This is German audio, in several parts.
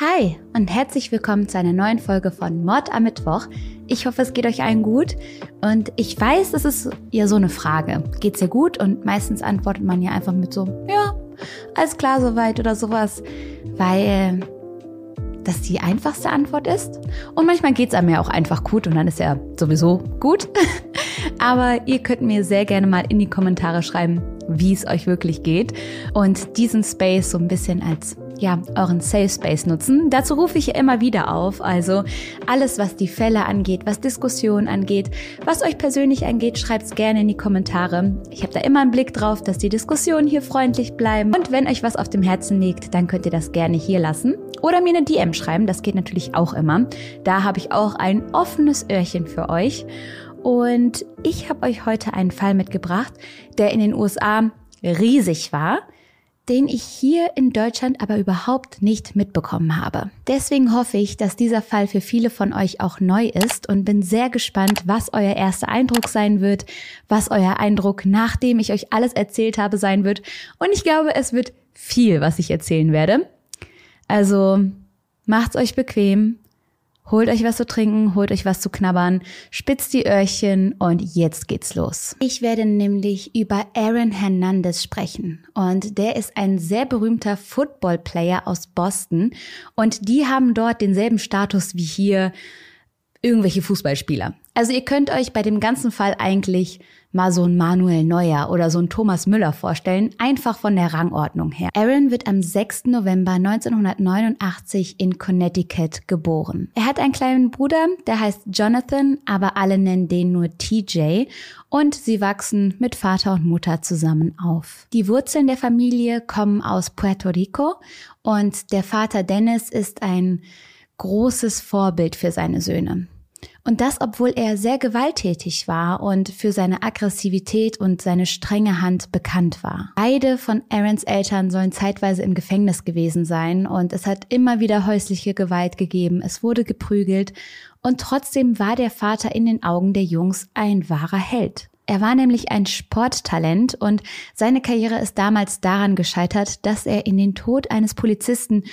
Hi und herzlich willkommen zu einer neuen Folge von Mord am Mittwoch. Ich hoffe, es geht euch allen gut und ich weiß, das ist ja so eine Frage. Geht's dir gut? Und meistens antwortet man ja einfach mit so, ja, alles klar soweit oder sowas, weil das die einfachste Antwort ist. Und manchmal geht's einem ja auch einfach gut und dann ist ja sowieso gut. Aber ihr könnt mir sehr gerne mal in die Kommentare schreiben, wie es euch wirklich geht und diesen Space so ein bisschen als ja, euren Safe Space nutzen. Dazu rufe ich immer wieder auf. Also alles, was die Fälle angeht, was Diskussionen angeht, was euch persönlich angeht, schreibt es gerne in die Kommentare. Ich habe da immer einen Blick drauf, dass die Diskussionen hier freundlich bleiben. Und wenn euch was auf dem Herzen liegt, dann könnt ihr das gerne hier lassen. Oder mir eine DM schreiben, das geht natürlich auch immer. Da habe ich auch ein offenes Öhrchen für euch. Und ich habe euch heute einen Fall mitgebracht, der in den USA riesig war den ich hier in Deutschland aber überhaupt nicht mitbekommen habe. Deswegen hoffe ich, dass dieser Fall für viele von euch auch neu ist und bin sehr gespannt, was euer erster Eindruck sein wird, was euer Eindruck, nachdem ich euch alles erzählt habe, sein wird. Und ich glaube, es wird viel, was ich erzählen werde. Also macht's euch bequem, Holt euch was zu trinken, holt euch was zu knabbern, spitzt die Öhrchen und jetzt geht's los. Ich werde nämlich über Aaron Hernandez sprechen. Und der ist ein sehr berühmter Football-Player aus Boston. Und die haben dort denselben Status wie hier irgendwelche Fußballspieler. Also ihr könnt euch bei dem ganzen Fall eigentlich mal so ein Manuel Neuer oder so ein Thomas Müller vorstellen, einfach von der Rangordnung her. Aaron wird am 6. November 1989 in Connecticut geboren. Er hat einen kleinen Bruder, der heißt Jonathan, aber alle nennen den nur TJ und sie wachsen mit Vater und Mutter zusammen auf. Die Wurzeln der Familie kommen aus Puerto Rico und der Vater Dennis ist ein großes Vorbild für seine Söhne. Und das, obwohl er sehr gewalttätig war und für seine Aggressivität und seine strenge Hand bekannt war. Beide von Aarons Eltern sollen zeitweise im Gefängnis gewesen sein und es hat immer wieder häusliche Gewalt gegeben, es wurde geprügelt und trotzdem war der Vater in den Augen der Jungs ein wahrer Held. Er war nämlich ein Sporttalent und seine Karriere ist damals daran gescheitert, dass er in den Tod eines Polizisten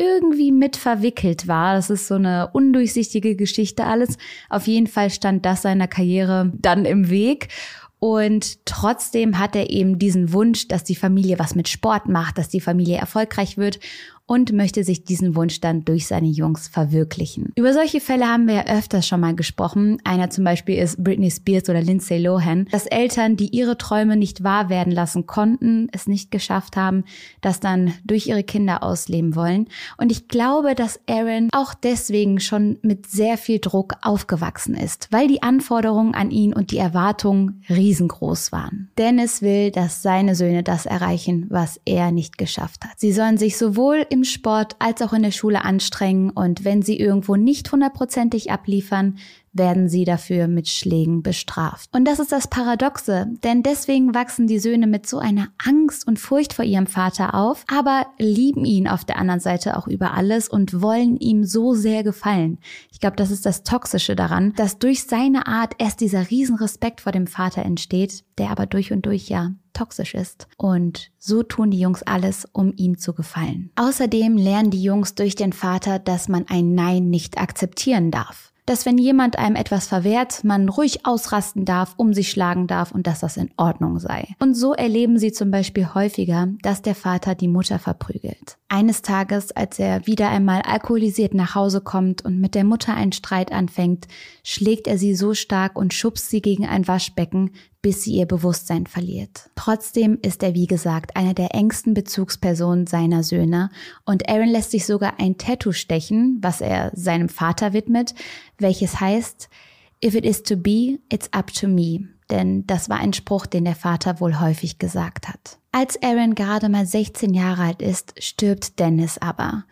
irgendwie mit verwickelt war. Das ist so eine undurchsichtige Geschichte alles. Auf jeden Fall stand das seiner Karriere dann im Weg. Und trotzdem hat er eben diesen Wunsch, dass die Familie was mit Sport macht, dass die Familie erfolgreich wird und möchte sich diesen Wunsch dann durch seine Jungs verwirklichen. Über solche Fälle haben wir ja öfters schon mal gesprochen. Einer zum Beispiel ist Britney Spears oder Lindsay Lohan, dass Eltern, die ihre Träume nicht wahr werden lassen konnten, es nicht geschafft haben, das dann durch ihre Kinder ausleben wollen. Und ich glaube, dass Aaron auch deswegen schon mit sehr viel Druck aufgewachsen ist, weil die Anforderungen an ihn und die Erwartungen riesengroß waren. Dennis will, dass seine Söhne das erreichen, was er nicht geschafft hat. Sie sollen sich sowohl im im Sport als auch in der Schule anstrengen und wenn sie irgendwo nicht hundertprozentig abliefern, werden sie dafür mit Schlägen bestraft. Und das ist das Paradoxe, denn deswegen wachsen die Söhne mit so einer Angst und Furcht vor ihrem Vater auf, aber lieben ihn auf der anderen Seite auch über alles und wollen ihm so sehr gefallen. Ich glaube, das ist das Toxische daran, dass durch seine Art erst dieser Riesenrespekt vor dem Vater entsteht, der aber durch und durch ja toxisch ist. Und so tun die Jungs alles, um ihm zu gefallen. Außerdem lernen die Jungs durch den Vater, dass man ein Nein nicht akzeptieren darf dass wenn jemand einem etwas verwehrt, man ruhig ausrasten darf, um sich schlagen darf und dass das in Ordnung sei. Und so erleben sie zum Beispiel häufiger, dass der Vater die Mutter verprügelt. Eines Tages, als er wieder einmal alkoholisiert nach Hause kommt und mit der Mutter einen Streit anfängt, schlägt er sie so stark und schubst sie gegen ein Waschbecken, bis sie ihr Bewusstsein verliert. Trotzdem ist er, wie gesagt, einer der engsten Bezugspersonen seiner Söhne und Aaron lässt sich sogar ein Tattoo stechen, was er seinem Vater widmet, welches heißt, If it is to be, it's up to me. Denn das war ein Spruch, den der Vater wohl häufig gesagt hat. Als Aaron gerade mal 16 Jahre alt ist, stirbt Dennis aber.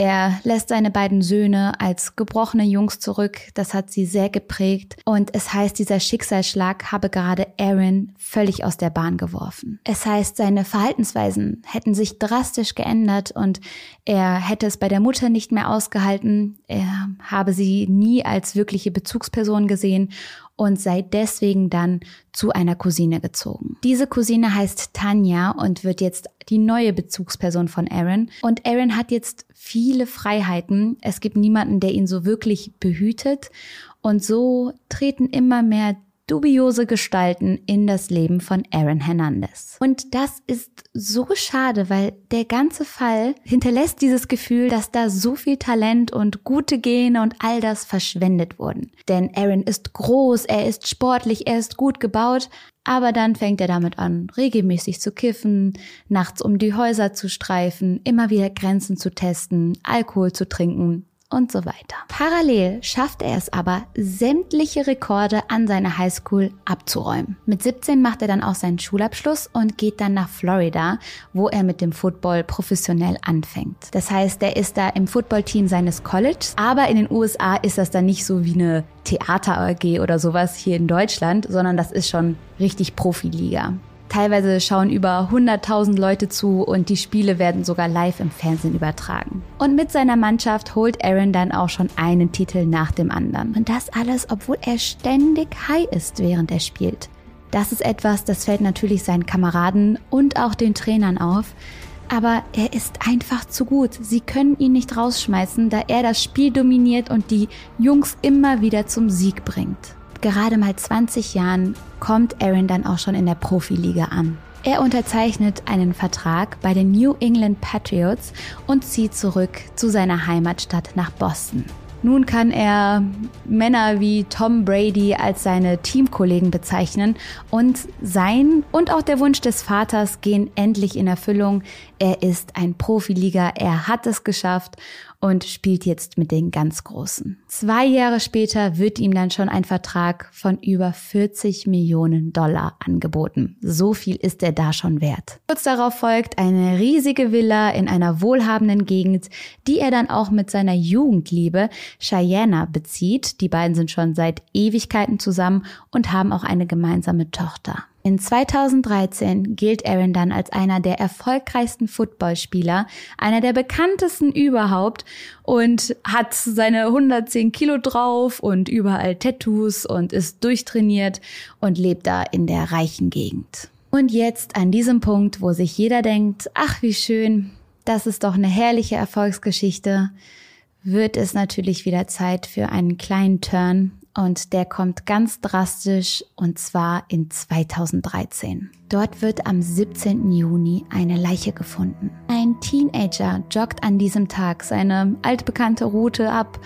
Er lässt seine beiden Söhne als gebrochene Jungs zurück. Das hat sie sehr geprägt. Und es heißt, dieser Schicksalsschlag habe gerade Aaron völlig aus der Bahn geworfen. Es heißt, seine Verhaltensweisen hätten sich drastisch geändert und er hätte es bei der Mutter nicht mehr ausgehalten. Er habe sie nie als wirkliche Bezugsperson gesehen und sei deswegen dann zu einer Cousine gezogen. Diese Cousine heißt Tanja und wird jetzt die neue Bezugsperson von Aaron. Und Aaron hat jetzt viele Freiheiten. Es gibt niemanden, der ihn so wirklich behütet. Und so treten immer mehr dubiose Gestalten in das Leben von Aaron Hernandez. Und das ist so schade, weil der ganze Fall hinterlässt dieses Gefühl, dass da so viel Talent und gute Gene und all das verschwendet wurden. Denn Aaron ist groß, er ist sportlich, er ist gut gebaut, aber dann fängt er damit an, regelmäßig zu kiffen, nachts um die Häuser zu streifen, immer wieder Grenzen zu testen, Alkohol zu trinken und so weiter. Parallel schafft er es aber, sämtliche Rekorde an seiner Highschool abzuräumen. Mit 17 macht er dann auch seinen Schulabschluss und geht dann nach Florida, wo er mit dem Football professionell anfängt. Das heißt, er ist da im Footballteam seines Colleges, aber in den USA ist das dann nicht so wie eine Theater AG oder sowas hier in Deutschland, sondern das ist schon richtig Profiliga. Teilweise schauen über 100.000 Leute zu und die Spiele werden sogar live im Fernsehen übertragen. Und mit seiner Mannschaft holt Aaron dann auch schon einen Titel nach dem anderen. Und das alles, obwohl er ständig high ist, während er spielt. Das ist etwas, das fällt natürlich seinen Kameraden und auch den Trainern auf. Aber er ist einfach zu gut. Sie können ihn nicht rausschmeißen, da er das Spiel dominiert und die Jungs immer wieder zum Sieg bringt gerade mal 20 Jahren kommt Aaron dann auch schon in der Profiliga an. Er unterzeichnet einen Vertrag bei den New England Patriots und zieht zurück zu seiner Heimatstadt nach Boston. Nun kann er Männer wie Tom Brady als seine Teamkollegen bezeichnen und sein und auch der Wunsch des Vaters gehen endlich in Erfüllung. Er ist ein Profiliga, er hat es geschafft und spielt jetzt mit den ganz Großen. Zwei Jahre später wird ihm dann schon ein Vertrag von über 40 Millionen Dollar angeboten. So viel ist er da schon wert. Kurz darauf folgt eine riesige Villa in einer wohlhabenden Gegend, die er dann auch mit seiner Jugendliebe Cheyenne bezieht. Die beiden sind schon seit Ewigkeiten zusammen und haben auch eine gemeinsame Tochter. In 2013 gilt Aaron dann als einer der erfolgreichsten Footballspieler, einer der bekanntesten überhaupt und hat seine 110 Kilo drauf und überall Tattoos und ist durchtrainiert und lebt da in der reichen Gegend. Und jetzt an diesem Punkt, wo sich jeder denkt, ach wie schön, das ist doch eine herrliche Erfolgsgeschichte, wird es natürlich wieder Zeit für einen kleinen Turn und der kommt ganz drastisch und zwar in 2013. Dort wird am 17. Juni eine Leiche gefunden. Ein Teenager joggt an diesem Tag seine altbekannte Route ab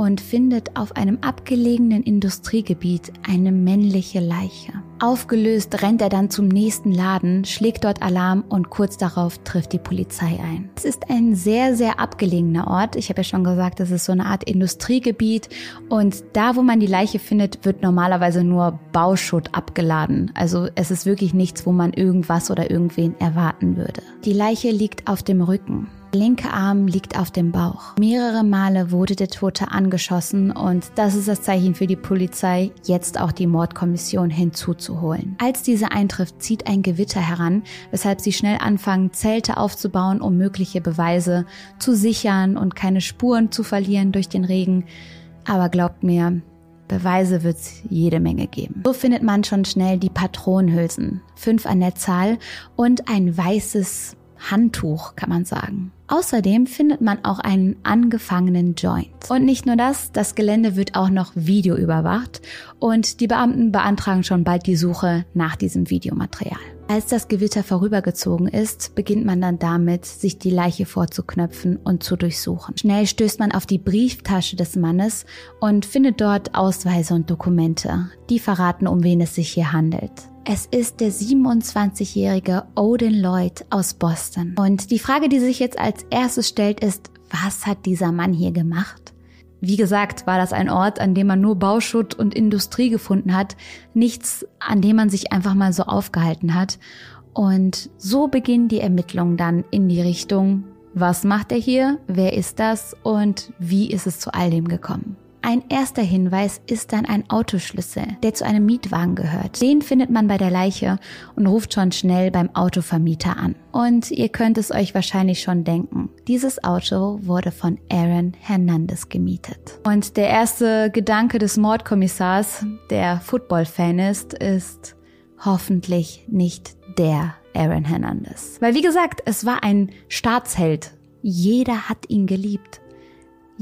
und findet auf einem abgelegenen Industriegebiet eine männliche Leiche. Aufgelöst rennt er dann zum nächsten Laden, schlägt dort Alarm und kurz darauf trifft die Polizei ein. Es ist ein sehr, sehr abgelegener Ort. Ich habe ja schon gesagt, das ist so eine Art Industriegebiet und da, wo man die Leiche findet, wird normalerweise nur Bauschutt abgeladen. Also es ist wirklich nichts, wo man irgendwas oder irgendwen erwarten würde. Die Leiche liegt auf dem Rücken. Linke Arm liegt auf dem Bauch. Mehrere Male wurde der Tote angeschossen und das ist das Zeichen für die Polizei, jetzt auch die Mordkommission hinzuzuholen. Als diese eintrifft, zieht ein Gewitter heran, weshalb sie schnell anfangen, Zelte aufzubauen, um mögliche Beweise zu sichern und keine Spuren zu verlieren durch den Regen. Aber glaubt mir, Beweise wird es jede Menge geben. So findet man schon schnell die Patronenhülsen, fünf an der Zahl und ein weißes Handtuch, kann man sagen. Außerdem findet man auch einen angefangenen Joint. Und nicht nur das, das Gelände wird auch noch Video überwacht und die Beamten beantragen schon bald die Suche nach diesem Videomaterial. Als das Gewitter vorübergezogen ist, beginnt man dann damit, sich die Leiche vorzuknöpfen und zu durchsuchen. Schnell stößt man auf die Brieftasche des Mannes und findet dort Ausweise und Dokumente, die verraten, um wen es sich hier handelt. Es ist der 27-jährige Odin Lloyd aus Boston. Und die Frage, die sich jetzt als erstes stellt, ist, was hat dieser Mann hier gemacht? Wie gesagt, war das ein Ort, an dem man nur Bauschutt und Industrie gefunden hat, nichts, an dem man sich einfach mal so aufgehalten hat. Und so beginnen die Ermittlungen dann in die Richtung, Was macht er hier? Wer ist das? Und wie ist es zu all dem gekommen? Ein erster Hinweis ist dann ein Autoschlüssel, der zu einem Mietwagen gehört. Den findet man bei der Leiche und ruft schon schnell beim Autovermieter an. Und ihr könnt es euch wahrscheinlich schon denken, dieses Auto wurde von Aaron Hernandez gemietet. Und der erste Gedanke des Mordkommissars, der Football-Fan ist, ist hoffentlich nicht der Aaron Hernandez. Weil wie gesagt, es war ein Staatsheld. Jeder hat ihn geliebt.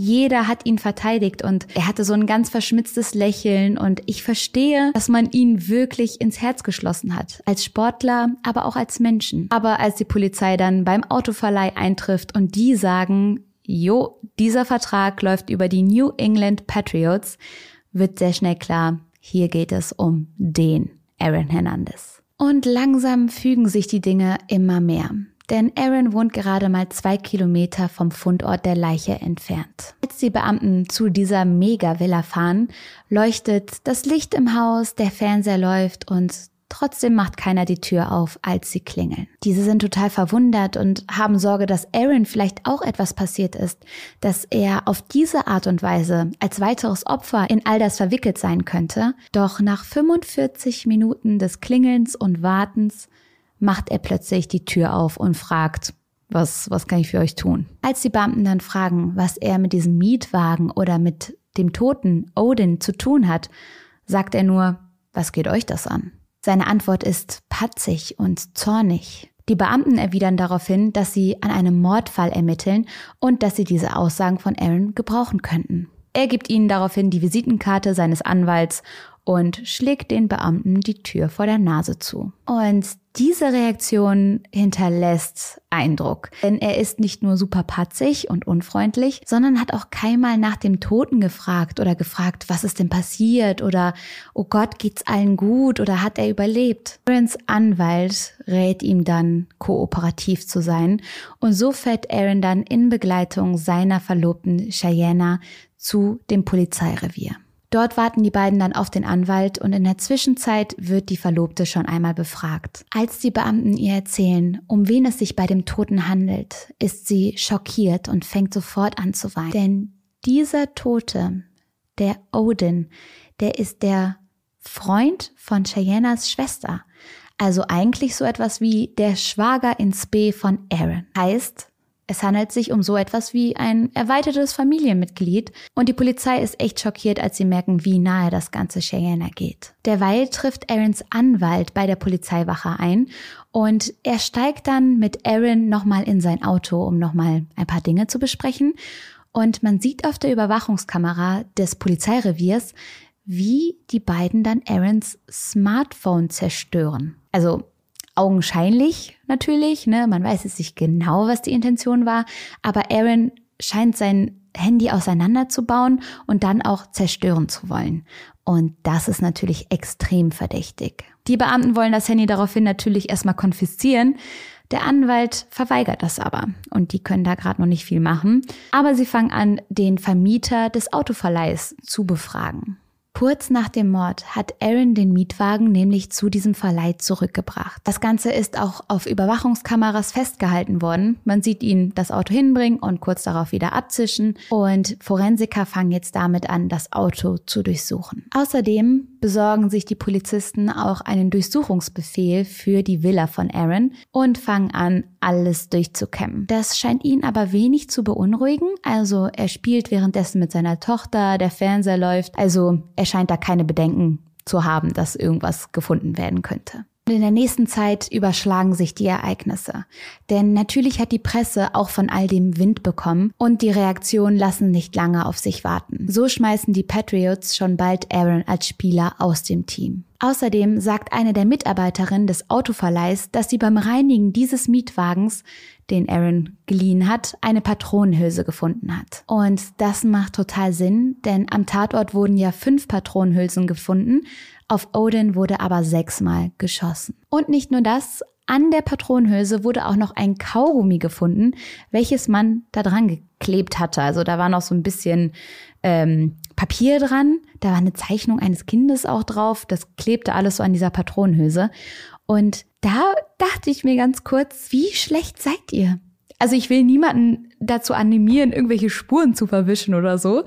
Jeder hat ihn verteidigt und er hatte so ein ganz verschmitztes Lächeln und ich verstehe, dass man ihn wirklich ins Herz geschlossen hat. Als Sportler, aber auch als Menschen. Aber als die Polizei dann beim Autoverleih eintrifft und die sagen, jo, dieser Vertrag läuft über die New England Patriots, wird sehr schnell klar, hier geht es um den Aaron Hernandez. Und langsam fügen sich die Dinge immer mehr denn Aaron wohnt gerade mal zwei Kilometer vom Fundort der Leiche entfernt. Als die Beamten zu dieser Mega-Villa fahren, leuchtet das Licht im Haus, der Fernseher läuft und Trotzdem macht keiner die Tür auf, als sie klingeln. Diese sind total verwundert und haben Sorge, dass Aaron vielleicht auch etwas passiert ist, dass er auf diese Art und Weise als weiteres Opfer in all das verwickelt sein könnte. Doch nach 45 Minuten des Klingelns und Wartens macht er plötzlich die Tür auf und fragt, was, was kann ich für euch tun? Als die Beamten dann fragen, was er mit diesem Mietwagen oder mit dem toten Odin zu tun hat, sagt er nur, was geht euch das an? Seine Antwort ist patzig und zornig. Die Beamten erwidern daraufhin, dass sie an einem Mordfall ermitteln und dass sie diese Aussagen von Aaron gebrauchen könnten. Er gibt ihnen daraufhin die Visitenkarte seines Anwalts und schlägt den Beamten die Tür vor der Nase zu. Und diese Reaktion hinterlässt Eindruck, denn er ist nicht nur super patzig und unfreundlich, sondern hat auch keinmal nach dem Toten gefragt oder gefragt, was ist denn passiert oder oh Gott, geht's allen gut oder hat er überlebt. Aarons Anwalt rät ihm dann, kooperativ zu sein und so fährt Aaron dann in Begleitung seiner Verlobten Cheyenne zu dem Polizeirevier. Dort warten die beiden dann auf den Anwalt und in der Zwischenzeit wird die Verlobte schon einmal befragt. Als die Beamten ihr erzählen, um wen es sich bei dem Toten handelt, ist sie schockiert und fängt sofort an zu weinen. Denn dieser Tote, der Odin, der ist der Freund von Cheyennas Schwester. Also eigentlich so etwas wie der Schwager ins B von Aaron. Heißt, es handelt sich um so etwas wie ein erweitertes Familienmitglied und die Polizei ist echt schockiert, als sie merken, wie nahe das ganze Cheyenne geht. Derweil trifft Aarons Anwalt bei der Polizeiwache ein und er steigt dann mit Aaron nochmal in sein Auto, um nochmal ein paar Dinge zu besprechen. Und man sieht auf der Überwachungskamera des Polizeireviers, wie die beiden dann Aarons Smartphone zerstören. Also augenscheinlich natürlich, ne? Man weiß jetzt nicht genau, was die Intention war, aber Aaron scheint sein Handy auseinanderzubauen und dann auch zerstören zu wollen. Und das ist natürlich extrem verdächtig. Die Beamten wollen das Handy daraufhin natürlich erstmal konfiszieren. Der Anwalt verweigert das aber und die können da gerade noch nicht viel machen. Aber sie fangen an, den Vermieter des Autoverleihs zu befragen. Kurz nach dem Mord hat Aaron den Mietwagen nämlich zu diesem Verleih zurückgebracht. Das Ganze ist auch auf Überwachungskameras festgehalten worden. Man sieht ihn das Auto hinbringen und kurz darauf wieder abzischen. Und Forensiker fangen jetzt damit an, das Auto zu durchsuchen. Außerdem besorgen sich die Polizisten auch einen Durchsuchungsbefehl für die Villa von Aaron und fangen an, alles durchzukämmen. Das scheint ihn aber wenig zu beunruhigen. Also er spielt währenddessen mit seiner Tochter, der Fernseher läuft. Also er scheint da keine Bedenken zu haben, dass irgendwas gefunden werden könnte. Und in der nächsten Zeit überschlagen sich die Ereignisse. Denn natürlich hat die Presse auch von all dem Wind bekommen und die Reaktionen lassen nicht lange auf sich warten. So schmeißen die Patriots schon bald Aaron als Spieler aus dem Team. Außerdem sagt eine der Mitarbeiterinnen des Autoverleihs, dass sie beim Reinigen dieses Mietwagens, den Aaron geliehen hat, eine Patronenhülse gefunden hat. Und das macht total Sinn, denn am Tatort wurden ja fünf Patronenhülsen gefunden, auf Odin wurde aber sechsmal geschossen. Und nicht nur das, an der Patronenhülse wurde auch noch ein Kaugummi gefunden, welches man da dran geklebt hatte. Also da war noch so ein bisschen ähm, Papier dran, da war eine Zeichnung eines Kindes auch drauf, das klebte alles so an dieser Patronenhülse. Und da dachte ich mir ganz kurz, wie schlecht seid ihr? Also ich will niemanden dazu animieren, irgendwelche Spuren zu verwischen oder so.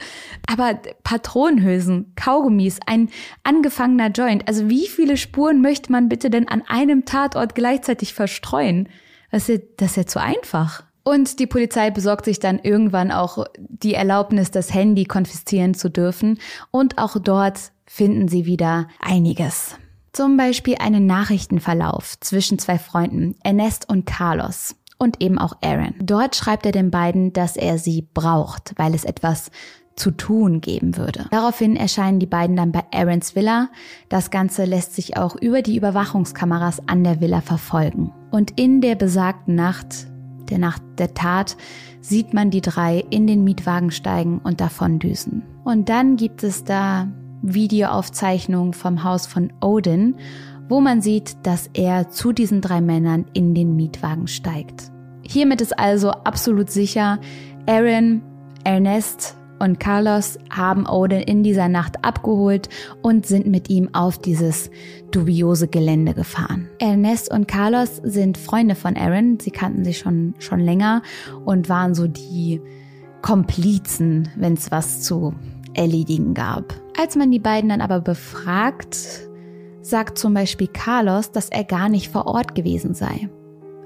Aber Patronenhülsen, Kaugummis, ein angefangener Joint. Also wie viele Spuren möchte man bitte denn an einem Tatort gleichzeitig verstreuen? Das ist ja, das ist ja zu einfach. Und die Polizei besorgt sich dann irgendwann auch die Erlaubnis, das Handy konfiszieren zu dürfen. Und auch dort finden sie wieder einiges. Zum Beispiel einen Nachrichtenverlauf zwischen zwei Freunden, Ernest und Carlos und eben auch Aaron. Dort schreibt er den beiden, dass er sie braucht, weil es etwas zu tun geben würde. Daraufhin erscheinen die beiden dann bei Aarons Villa. Das Ganze lässt sich auch über die Überwachungskameras an der Villa verfolgen. Und in der besagten Nacht der Nacht der Tat, sieht man die drei in den Mietwagen steigen und davon düsen. Und dann gibt es da Videoaufzeichnungen vom Haus von Odin, wo man sieht, dass er zu diesen drei Männern in den Mietwagen steigt. Hiermit ist also absolut sicher, Aaron, Ernest und Carlos haben Odin in dieser Nacht abgeholt und sind mit ihm auf dieses dubiose Gelände gefahren. Ernest und Carlos sind Freunde von Aaron. Sie kannten sich schon, schon länger und waren so die Komplizen, wenn es was zu erledigen gab. Als man die beiden dann aber befragt, sagt zum Beispiel Carlos, dass er gar nicht vor Ort gewesen sei.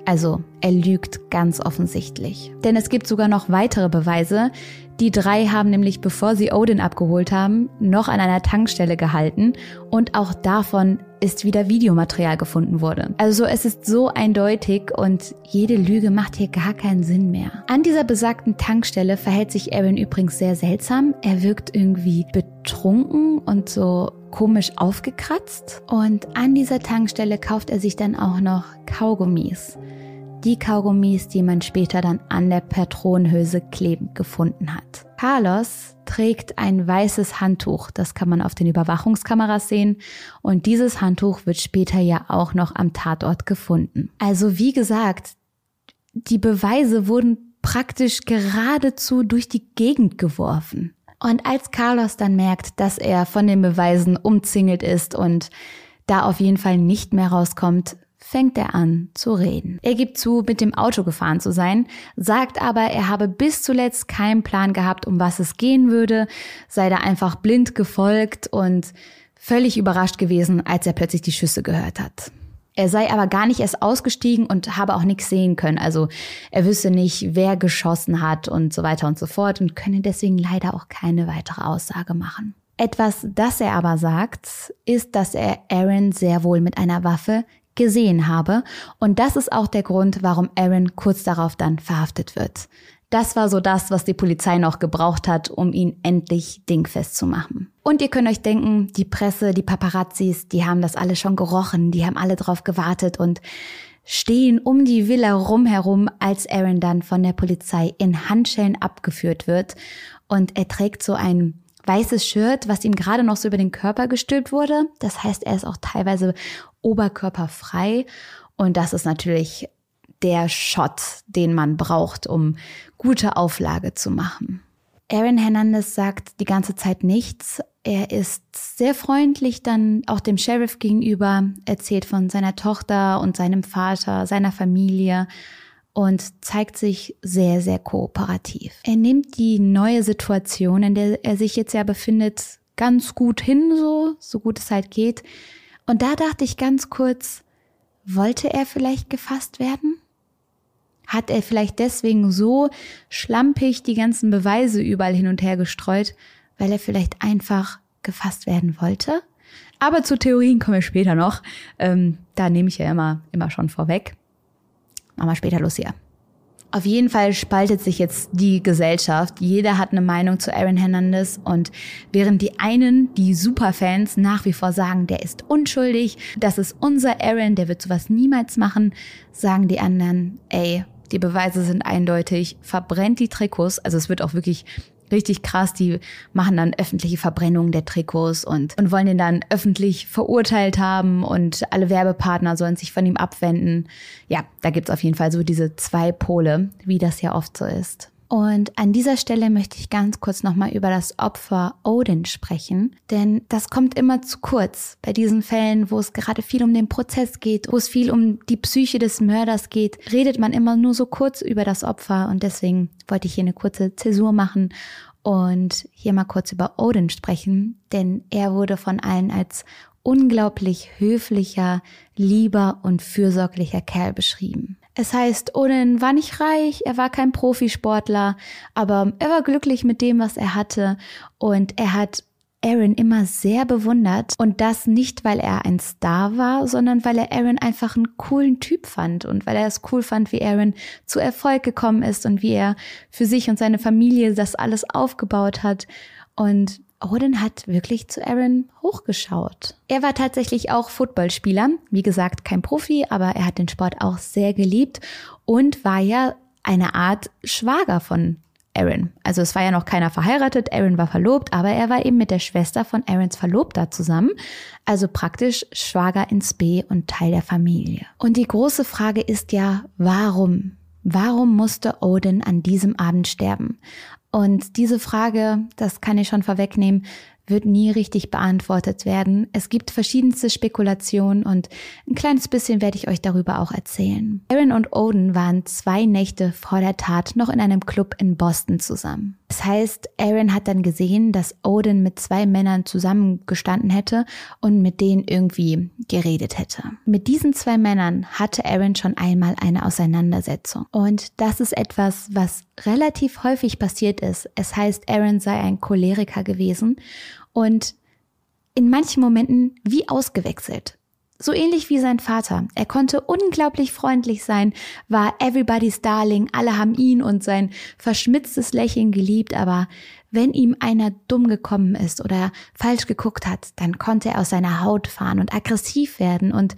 Also er lügt ganz offensichtlich. Denn es gibt sogar noch weitere Beweise. Die drei haben nämlich, bevor sie Odin abgeholt haben, noch an einer Tankstelle gehalten und auch davon ist wieder Videomaterial gefunden wurde. Also es ist so eindeutig und jede Lüge macht hier gar keinen Sinn mehr. An dieser besagten Tankstelle verhält sich Aaron übrigens sehr seltsam. Er wirkt irgendwie betrunken und so komisch aufgekratzt. Und an dieser Tankstelle kauft er sich dann auch noch Kaugummis. Die Kaugummis, die man später dann an der Patronenhülse klebend gefunden hat. Carlos trägt ein weißes Handtuch, das kann man auf den Überwachungskameras sehen. Und dieses Handtuch wird später ja auch noch am Tatort gefunden. Also wie gesagt, die Beweise wurden praktisch geradezu durch die Gegend geworfen. Und als Carlos dann merkt, dass er von den Beweisen umzingelt ist und da auf jeden Fall nicht mehr rauskommt, fängt er an zu reden. Er gibt zu, mit dem Auto gefahren zu sein, sagt aber, er habe bis zuletzt keinen Plan gehabt, um was es gehen würde, sei da einfach blind gefolgt und völlig überrascht gewesen, als er plötzlich die Schüsse gehört hat. Er sei aber gar nicht erst ausgestiegen und habe auch nichts sehen können. Also er wüsste nicht, wer geschossen hat und so weiter und so fort und könne deswegen leider auch keine weitere Aussage machen. Etwas, das er aber sagt, ist, dass er Aaron sehr wohl mit einer Waffe gesehen habe. Und das ist auch der Grund, warum Aaron kurz darauf dann verhaftet wird. Das war so das, was die Polizei noch gebraucht hat, um ihn endlich dingfest zu machen. Und ihr könnt euch denken, die Presse, die Paparazzis, die haben das alle schon gerochen, die haben alle drauf gewartet und stehen um die Villa rumherum, als Aaron dann von der Polizei in Handschellen abgeführt wird. Und er trägt so ein weißes Shirt, was ihm gerade noch so über den Körper gestülpt wurde. Das heißt, er ist auch teilweise oberkörperfrei. Und das ist natürlich der Shot, den man braucht, um gute Auflage zu machen. Aaron Hernandez sagt die ganze Zeit nichts. Er ist sehr freundlich dann auch dem Sheriff gegenüber, erzählt von seiner Tochter und seinem Vater, seiner Familie und zeigt sich sehr, sehr kooperativ. Er nimmt die neue Situation, in der er sich jetzt ja befindet, ganz gut hin, so, so gut es halt geht. Und da dachte ich ganz kurz, wollte er vielleicht gefasst werden? Hat er vielleicht deswegen so schlampig die ganzen Beweise überall hin und her gestreut, weil er vielleicht einfach gefasst werden wollte? Aber zu Theorien kommen wir später noch. Ähm, da nehme ich ja immer, immer schon vorweg. Machen wir später los hier. Auf jeden Fall spaltet sich jetzt die Gesellschaft. Jeder hat eine Meinung zu Aaron Hernandez und während die einen, die Superfans, nach wie vor sagen, der ist unschuldig, das ist unser Aaron, der wird sowas niemals machen, sagen die anderen, ey, die Beweise sind eindeutig, verbrennt die Trikots. Also es wird auch wirklich richtig krass. Die machen dann öffentliche Verbrennungen der Trikots und, und wollen den dann öffentlich verurteilt haben und alle Werbepartner sollen sich von ihm abwenden. Ja, da gibt's auf jeden Fall so diese zwei Pole, wie das ja oft so ist. Und an dieser Stelle möchte ich ganz kurz nochmal über das Opfer Odin sprechen, denn das kommt immer zu kurz bei diesen Fällen, wo es gerade viel um den Prozess geht, wo es viel um die Psyche des Mörders geht, redet man immer nur so kurz über das Opfer und deswegen wollte ich hier eine kurze Zäsur machen und hier mal kurz über Odin sprechen, denn er wurde von allen als unglaublich höflicher, lieber und fürsorglicher Kerl beschrieben. Es heißt, Odin war nicht reich, er war kein Profisportler, aber er war glücklich mit dem, was er hatte. Und er hat Aaron immer sehr bewundert. Und das nicht, weil er ein Star war, sondern weil er Aaron einfach einen coolen Typ fand. Und weil er es cool fand, wie Aaron zu Erfolg gekommen ist und wie er für sich und seine Familie das alles aufgebaut hat. Und Odin hat wirklich zu Aaron hochgeschaut. Er war tatsächlich auch Footballspieler. Wie gesagt, kein Profi, aber er hat den Sport auch sehr geliebt und war ja eine Art Schwager von Aaron. Also es war ja noch keiner verheiratet, Aaron war verlobt, aber er war eben mit der Schwester von Aarons Verlobter zusammen. Also praktisch Schwager ins B und Teil der Familie. Und die große Frage ist ja, warum? Warum musste Odin an diesem Abend sterben? Und diese Frage, das kann ich schon vorwegnehmen, wird nie richtig beantwortet werden. Es gibt verschiedenste Spekulationen und ein kleines bisschen werde ich euch darüber auch erzählen. Aaron und Odin waren zwei Nächte vor der Tat noch in einem Club in Boston zusammen. Das heißt, Aaron hat dann gesehen, dass Odin mit zwei Männern zusammengestanden hätte und mit denen irgendwie geredet hätte. Mit diesen zwei Männern hatte Aaron schon einmal eine Auseinandersetzung. Und das ist etwas, was relativ häufig passiert ist. Es heißt, Aaron sei ein Choleriker gewesen und in manchen Momenten wie ausgewechselt. So ähnlich wie sein Vater. Er konnte unglaublich freundlich sein, war everybody's darling, alle haben ihn und sein verschmitztes Lächeln geliebt, aber wenn ihm einer dumm gekommen ist oder falsch geguckt hat, dann konnte er aus seiner Haut fahren und aggressiv werden und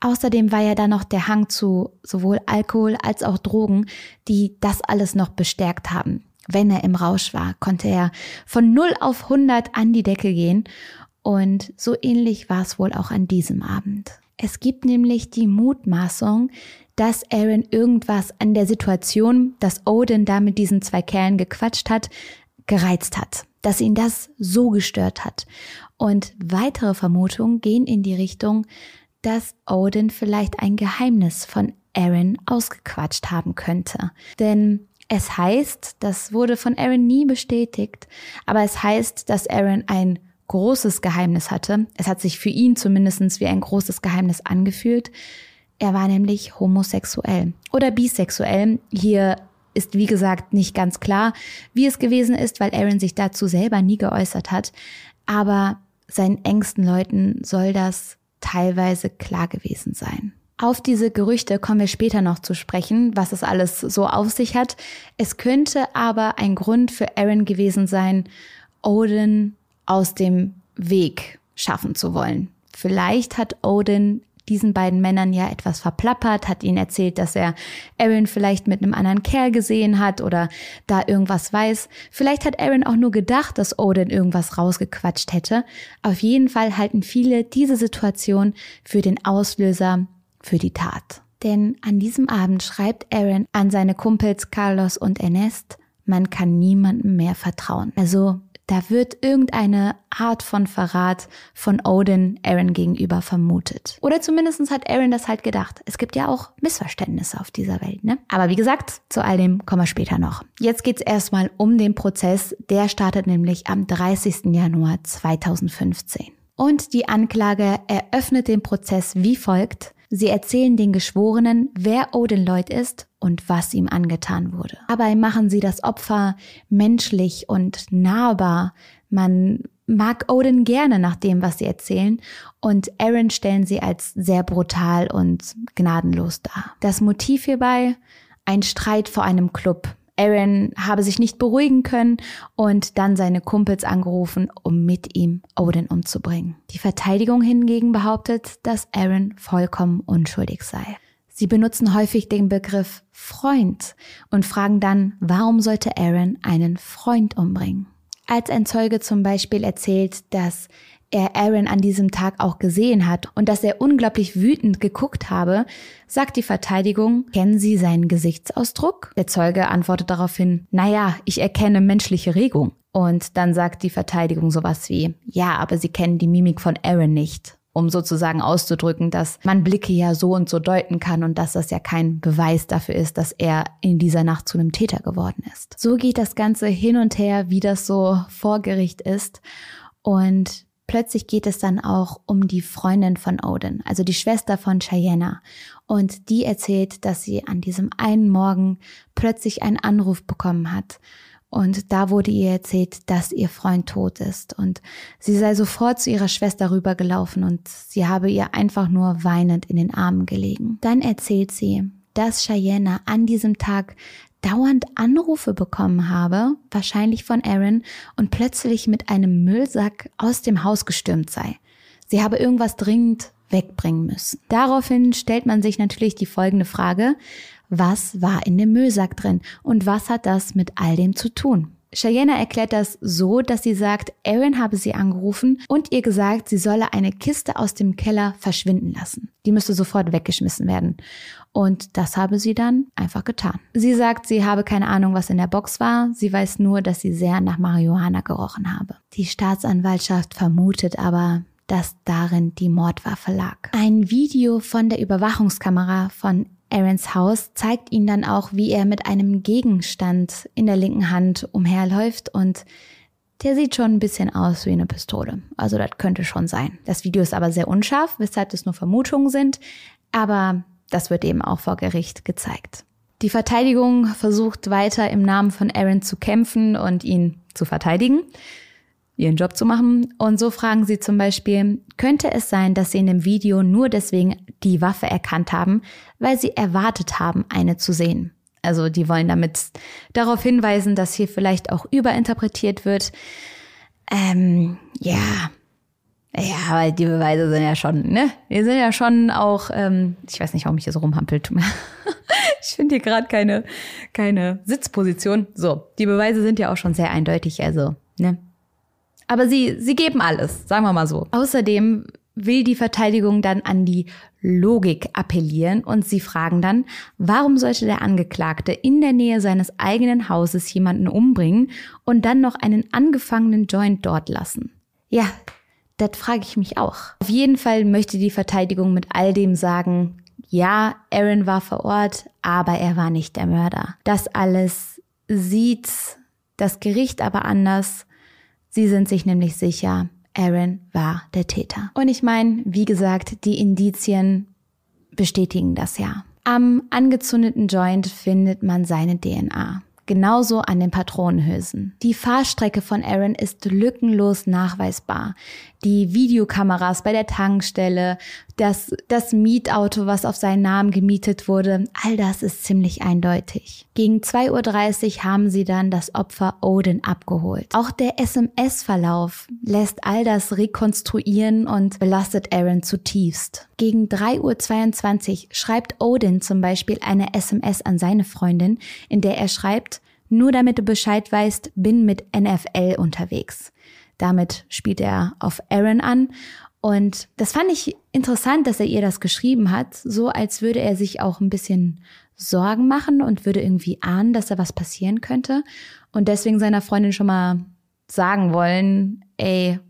außerdem war ja da noch der Hang zu sowohl Alkohol als auch Drogen, die das alles noch bestärkt haben. Wenn er im Rausch war, konnte er von 0 auf 100 an die Decke gehen. Und so ähnlich war es wohl auch an diesem Abend. Es gibt nämlich die Mutmaßung, dass Aaron irgendwas an der Situation, dass Odin da mit diesen zwei Kerlen gequatscht hat, gereizt hat. Dass ihn das so gestört hat. Und weitere Vermutungen gehen in die Richtung, dass Odin vielleicht ein Geheimnis von Aaron ausgequatscht haben könnte. Denn es heißt, das wurde von Aaron nie bestätigt, aber es heißt, dass Aaron ein großes Geheimnis hatte. Es hat sich für ihn zumindest wie ein großes Geheimnis angefühlt. Er war nämlich homosexuell oder bisexuell. Hier ist wie gesagt nicht ganz klar, wie es gewesen ist, weil Aaron sich dazu selber nie geäußert hat. Aber seinen engsten Leuten soll das teilweise klar gewesen sein. Auf diese Gerüchte kommen wir später noch zu sprechen, was es alles so auf sich hat. Es könnte aber ein Grund für Aaron gewesen sein, Odin aus dem Weg schaffen zu wollen. Vielleicht hat Odin diesen beiden Männern ja etwas verplappert, hat ihnen erzählt, dass er Aaron vielleicht mit einem anderen Kerl gesehen hat oder da irgendwas weiß. Vielleicht hat Aaron auch nur gedacht, dass Odin irgendwas rausgequatscht hätte. Auf jeden Fall halten viele diese Situation für den Auslöser für die Tat. Denn an diesem Abend schreibt Aaron an seine Kumpels Carlos und Ernest, man kann niemandem mehr vertrauen. Also da wird irgendeine Art von Verrat von Odin Aaron gegenüber vermutet. Oder zumindest hat Aaron das halt gedacht. Es gibt ja auch Missverständnisse auf dieser Welt, ne? Aber wie gesagt, zu all dem kommen wir später noch. Jetzt geht's erstmal um den Prozess. Der startet nämlich am 30. Januar 2015. Und die Anklage eröffnet den Prozess wie folgt. Sie erzählen den Geschworenen, wer Odin Lloyd ist und was ihm angetan wurde. Dabei machen sie das Opfer menschlich und nahbar. Man mag Odin gerne nach dem, was sie erzählen, und Aaron stellen sie als sehr brutal und gnadenlos dar. Das Motiv hierbei? Ein Streit vor einem Club. Aaron habe sich nicht beruhigen können und dann seine Kumpels angerufen, um mit ihm Odin umzubringen. Die Verteidigung hingegen behauptet, dass Aaron vollkommen unschuldig sei. Sie benutzen häufig den Begriff Freund und fragen dann, warum sollte Aaron einen Freund umbringen? Als ein Zeuge zum Beispiel erzählt, dass er Aaron an diesem Tag auch gesehen hat und dass er unglaublich wütend geguckt habe, sagt die Verteidigung, kennen Sie seinen Gesichtsausdruck? Der Zeuge antwortet daraufhin, naja, ich erkenne menschliche Regung. Und dann sagt die Verteidigung sowas wie, ja, aber Sie kennen die Mimik von Aaron nicht um sozusagen auszudrücken, dass man Blicke ja so und so deuten kann und dass das ja kein Beweis dafür ist, dass er in dieser Nacht zu einem Täter geworden ist. So geht das Ganze hin und her, wie das so vor Gericht ist. Und plötzlich geht es dann auch um die Freundin von Odin, also die Schwester von Cheyenne. Und die erzählt, dass sie an diesem einen Morgen plötzlich einen Anruf bekommen hat und da wurde ihr erzählt, dass ihr Freund tot ist. Und sie sei sofort zu ihrer Schwester rübergelaufen und sie habe ihr einfach nur weinend in den Armen gelegen. Dann erzählt sie, dass Cheyenne an diesem Tag dauernd Anrufe bekommen habe, wahrscheinlich von Aaron, und plötzlich mit einem Müllsack aus dem Haus gestürmt sei. Sie habe irgendwas dringend wegbringen müssen. Daraufhin stellt man sich natürlich die folgende Frage, was war in dem Müllsack drin und was hat das mit all dem zu tun. Cheyenne erklärt das so, dass sie sagt, Aaron habe sie angerufen und ihr gesagt, sie solle eine Kiste aus dem Keller verschwinden lassen. Die müsste sofort weggeschmissen werden. Und das habe sie dann einfach getan. Sie sagt, sie habe keine Ahnung, was in der Box war. Sie weiß nur, dass sie sehr nach Marihuana gerochen habe. Die Staatsanwaltschaft vermutet aber, dass darin die Mordwaffe lag. Ein Video von der Überwachungskamera von Aarons Haus zeigt ihn dann auch, wie er mit einem Gegenstand in der linken Hand umherläuft und der sieht schon ein bisschen aus wie eine Pistole. Also das könnte schon sein. Das Video ist aber sehr unscharf, weshalb es nur Vermutungen sind, aber das wird eben auch vor Gericht gezeigt. Die Verteidigung versucht weiter im Namen von Aaron zu kämpfen und ihn zu verteidigen ihren Job zu machen. Und so fragen sie zum Beispiel, könnte es sein, dass sie in dem Video nur deswegen die Waffe erkannt haben, weil sie erwartet haben, eine zu sehen? Also die wollen damit darauf hinweisen, dass hier vielleicht auch überinterpretiert wird. Ähm, ja. Ja, aber die Beweise sind ja schon, ne? Die sind ja schon auch, ähm, ich weiß nicht, warum ich hier so rumhampelt. ich finde hier gerade keine, keine Sitzposition. So, die Beweise sind ja auch schon sehr eindeutig, also, ne? Aber sie, sie geben alles, sagen wir mal so. Außerdem will die Verteidigung dann an die Logik appellieren und sie fragen dann, warum sollte der Angeklagte in der Nähe seines eigenen Hauses jemanden umbringen und dann noch einen angefangenen Joint dort lassen? Ja, das frage ich mich auch. Auf jeden Fall möchte die Verteidigung mit all dem sagen, ja, Aaron war vor Ort, aber er war nicht der Mörder. Das alles sieht das Gericht aber anders Sie sind sich nämlich sicher, Aaron war der Täter. Und ich meine, wie gesagt, die Indizien bestätigen das ja. Am angezündeten Joint findet man seine DNA genauso an den Patronenhülsen. Die Fahrstrecke von Aaron ist lückenlos nachweisbar. Die Videokameras bei der Tankstelle, das, das Mietauto, was auf seinen Namen gemietet wurde, all das ist ziemlich eindeutig. Gegen 2.30 Uhr haben sie dann das Opfer Odin abgeholt. Auch der SMS-Verlauf lässt all das rekonstruieren und belastet Aaron zutiefst. Gegen 3.22 Uhr schreibt Odin zum Beispiel eine SMS an seine Freundin, in der er schreibt, nur damit du Bescheid weißt, bin mit NFL unterwegs. Damit spielt er auf Aaron an. Und das fand ich interessant, dass er ihr das geschrieben hat, so als würde er sich auch ein bisschen Sorgen machen und würde irgendwie ahnen, dass da was passieren könnte. Und deswegen seiner Freundin schon mal sagen wollen, ey,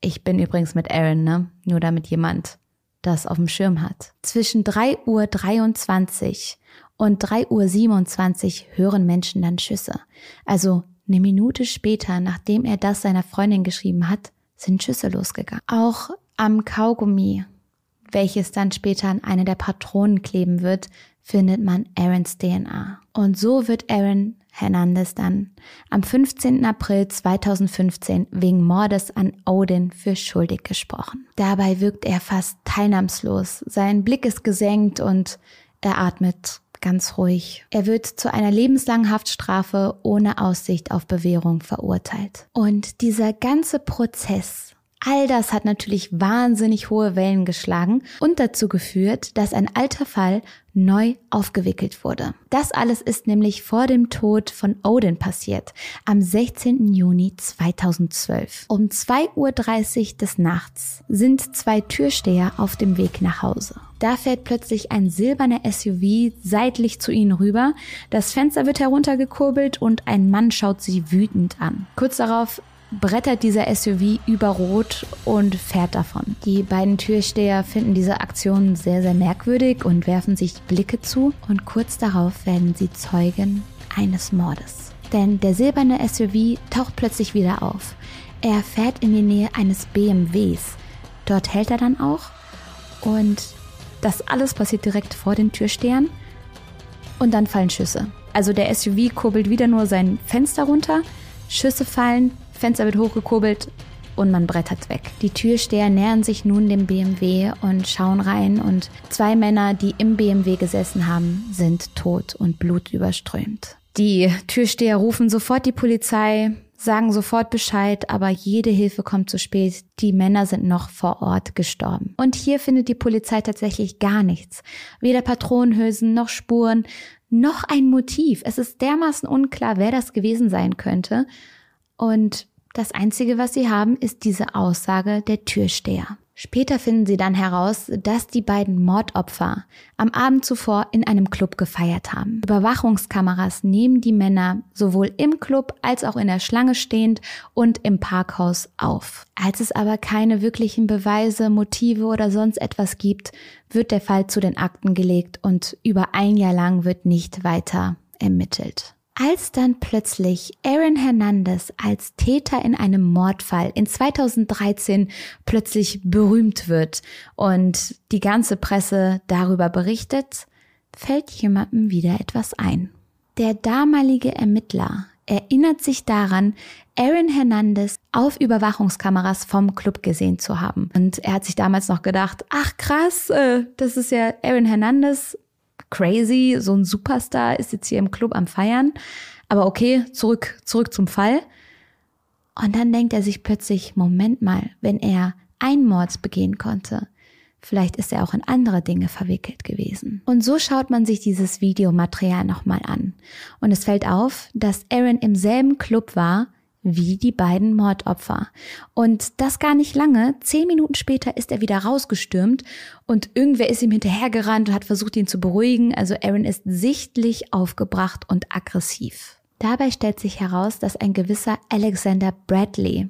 ich bin übrigens mit Aaron, ne? Nur damit jemand das auf dem Schirm hat. Zwischen 3.23 Uhr und 3.27 Uhr hören Menschen dann Schüsse. Also eine Minute später, nachdem er das seiner Freundin geschrieben hat, sind Schüsse losgegangen. Auch am Kaugummi, welches dann später an eine der Patronen kleben wird, findet man Aarons DNA. Und so wird Aaron Hernandez dann am 15. April 2015 wegen Mordes an Odin für schuldig gesprochen. Dabei wirkt er fast teilnahmslos. Sein Blick ist gesenkt und er atmet ganz ruhig. Er wird zu einer lebenslangen Haftstrafe ohne Aussicht auf Bewährung verurteilt. Und dieser ganze Prozess All das hat natürlich wahnsinnig hohe Wellen geschlagen und dazu geführt, dass ein alter Fall neu aufgewickelt wurde. Das alles ist nämlich vor dem Tod von Odin passiert, am 16. Juni 2012. Um 2.30 Uhr des Nachts sind zwei Türsteher auf dem Weg nach Hause. Da fährt plötzlich ein silberner SUV seitlich zu ihnen rüber, das Fenster wird heruntergekurbelt und ein Mann schaut sie wütend an. Kurz darauf brettert dieser SUV über Rot und fährt davon. Die beiden Türsteher finden diese Aktion sehr, sehr merkwürdig und werfen sich Blicke zu und kurz darauf werden sie Zeugen eines Mordes. Denn der silberne SUV taucht plötzlich wieder auf. Er fährt in die Nähe eines BMWs. Dort hält er dann auch und das alles passiert direkt vor den Türstehern und dann fallen Schüsse. Also der SUV kurbelt wieder nur sein Fenster runter, Schüsse fallen, Fenster wird hochgekurbelt und man brettert weg. Die Türsteher nähern sich nun dem BMW und schauen rein und zwei Männer, die im BMW gesessen haben, sind tot und blutüberströmt. Die Türsteher rufen sofort die Polizei, sagen sofort Bescheid, aber jede Hilfe kommt zu spät. Die Männer sind noch vor Ort gestorben. Und hier findet die Polizei tatsächlich gar nichts. Weder Patronenhülsen noch Spuren, noch ein Motiv. Es ist dermaßen unklar, wer das gewesen sein könnte. Und das Einzige, was sie haben, ist diese Aussage der Türsteher. Später finden sie dann heraus, dass die beiden Mordopfer am Abend zuvor in einem Club gefeiert haben. Überwachungskameras nehmen die Männer sowohl im Club als auch in der Schlange stehend und im Parkhaus auf. Als es aber keine wirklichen Beweise, Motive oder sonst etwas gibt, wird der Fall zu den Akten gelegt und über ein Jahr lang wird nicht weiter ermittelt. Als dann plötzlich Aaron Hernandez als Täter in einem Mordfall in 2013 plötzlich berühmt wird und die ganze Presse darüber berichtet, fällt jemandem wieder etwas ein. Der damalige Ermittler erinnert sich daran, Aaron Hernandez auf Überwachungskameras vom Club gesehen zu haben. Und er hat sich damals noch gedacht, ach krass, äh, das ist ja Aaron Hernandez, crazy, so ein Superstar ist jetzt hier im Club am Feiern. Aber okay, zurück, zurück zum Fall. Und dann denkt er sich plötzlich, Moment mal, wenn er einen Mord begehen konnte, vielleicht ist er auch in andere Dinge verwickelt gewesen. Und so schaut man sich dieses Videomaterial nochmal an. Und es fällt auf, dass Aaron im selben Club war, wie die beiden Mordopfer. Und das gar nicht lange. Zehn Minuten später ist er wieder rausgestürmt und irgendwer ist ihm hinterhergerannt und hat versucht, ihn zu beruhigen. Also Aaron ist sichtlich aufgebracht und aggressiv. Dabei stellt sich heraus, dass ein gewisser Alexander Bradley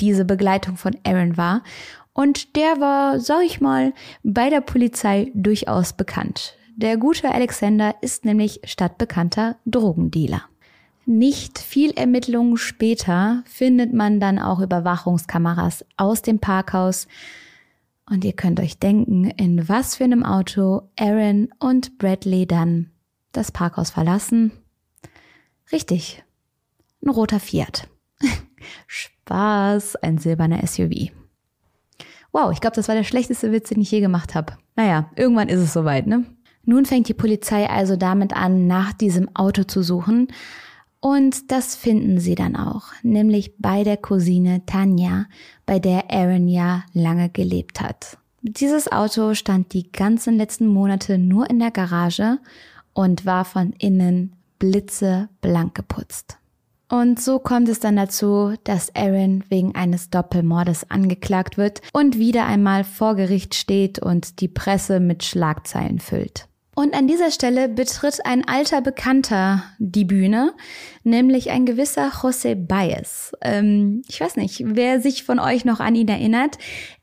diese Begleitung von Aaron war. Und der war, sag ich mal, bei der Polizei durchaus bekannt. Der gute Alexander ist nämlich stadtbekannter Drogendealer. Nicht viel Ermittlungen später findet man dann auch Überwachungskameras aus dem Parkhaus. Und ihr könnt euch denken, in was für einem Auto Aaron und Bradley dann das Parkhaus verlassen. Richtig, ein roter Fiat. Spaß, ein silberner SUV. Wow, ich glaube, das war der schlechteste Witz, den ich je gemacht habe. Naja, irgendwann ist es soweit, ne? Nun fängt die Polizei also damit an, nach diesem Auto zu suchen, und das finden sie dann auch, nämlich bei der Cousine Tanja, bei der Aaron ja lange gelebt hat. Dieses Auto stand die ganzen letzten Monate nur in der Garage und war von innen blitzeblank geputzt. Und so kommt es dann dazu, dass Aaron wegen eines Doppelmordes angeklagt wird und wieder einmal vor Gericht steht und die Presse mit Schlagzeilen füllt. Und an dieser Stelle betritt ein alter Bekannter die Bühne, nämlich ein gewisser José Baez. Ähm, ich weiß nicht, wer sich von euch noch an ihn erinnert.